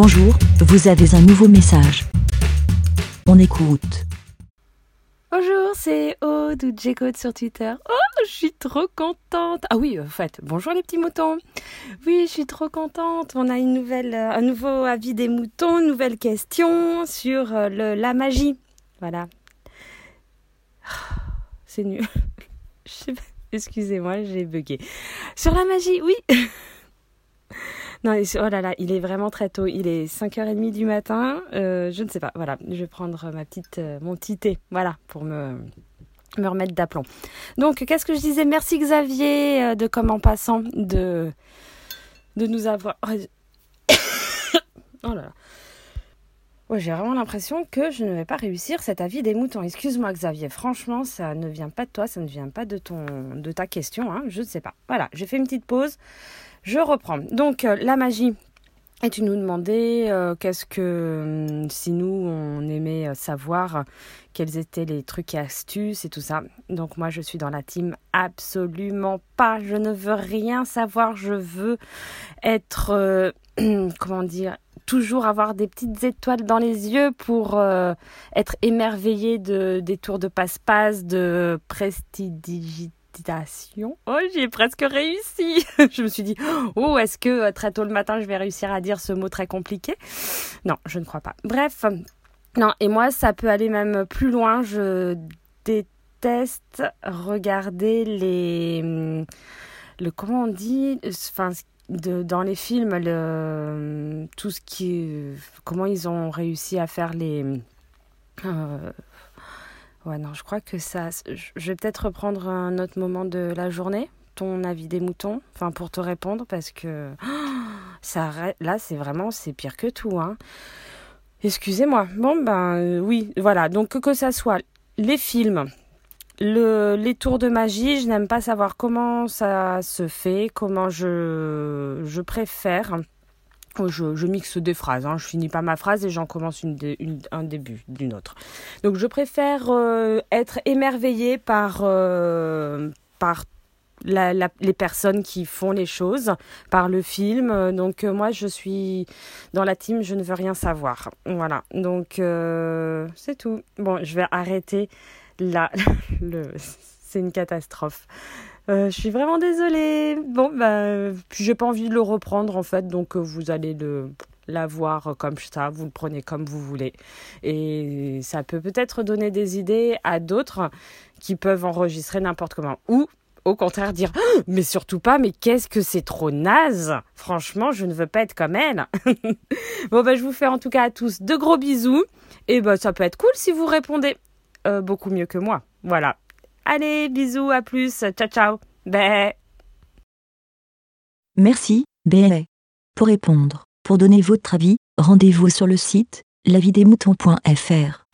Bonjour, vous avez un nouveau message. On écoute. Bonjour, c'est Aude ou sur Twitter. Oh, je suis trop contente. Ah oui, en fait, bonjour les petits moutons. Oui, je suis trop contente. On a euh, un nouveau avis des moutons, une nouvelle question sur euh, la magie. Voilà. C'est nul. Excusez-moi, j'ai bugué. Sur la magie, oui. Non, oh là là, il est vraiment très tôt. Il est 5h30 du matin. Euh, je ne sais pas. Voilà, je vais prendre ma petite, euh, mon petit thé. Voilà, pour me, me remettre d'aplomb. Donc, qu'est-ce que je disais? Merci Xavier euh, de Comme en passant de, de nous avoir. oh là là. Ouais, j'ai vraiment l'impression que je ne vais pas réussir cet avis des moutons. Excuse-moi Xavier, franchement, ça ne vient pas de toi, ça ne vient pas de ton de ta question, hein, je ne sais pas. Voilà, j'ai fait une petite pause. Je reprends. Donc euh, la magie. Et tu nous demandais euh, qu'est-ce que hum, si nous on aimait euh, savoir quels étaient les trucs et astuces et tout ça. Donc moi je suis dans la team absolument pas. Je ne veux rien savoir. Je veux être comment dire toujours avoir des petites étoiles dans les yeux pour être émerveillé de des tours de passe-passe, de prestidigité Oh, j'ai presque réussi. je me suis dit, oh, est-ce que euh, très tôt le matin, je vais réussir à dire ce mot très compliqué? Non, je ne crois pas. Bref, non, et moi, ça peut aller même plus loin. Je déteste regarder les... Hum, le comment on dit enfin de, dans les films tout ce qui comment ils ont réussi à faire les euh, Ouais, non, je crois que ça. Je vais peut-être reprendre un autre moment de la journée, ton avis des moutons, enfin pour te répondre, parce que ça là, c'est vraiment, c'est pire que tout. Hein. Excusez-moi. Bon, ben euh, oui, voilà. Donc que, que ça soit les films, le, les tours de magie, je n'aime pas savoir comment ça se fait, comment je, je préfère je, mixe des phrases, hein. je finis pas ma phrase et j'en commence une, un début d'une autre. Donc je préfère euh, être émerveillée par, euh, par les personnes qui font les choses, par le film. Donc euh, moi je suis dans la team, je ne veux rien savoir. Voilà, donc c'est tout. Bon, je vais arrêter là. C'est une catastrophe. Euh, je suis vraiment désolée. Bon, bah, puis j'ai pas envie de le reprendre en fait, donc euh, vous allez le l'avoir comme ça, vous le prenez comme vous voulez. Et ça peut peut-être donner des idées à d'autres qui peuvent enregistrer n'importe comment. Ou au contraire dire ah, mais surtout pas mais qu'est-ce que c'est trop naze franchement je ne veux pas être comme elle bon bah je vous fais en tout cas à tous de gros bisous et bah ça peut être cool si vous répondez euh, beaucoup mieux que moi voilà Allez, bisous, à plus, ciao ciao. Bé. Merci, bé. Pour répondre, pour donner votre avis, rendez-vous sur le site lavidemouton.fr.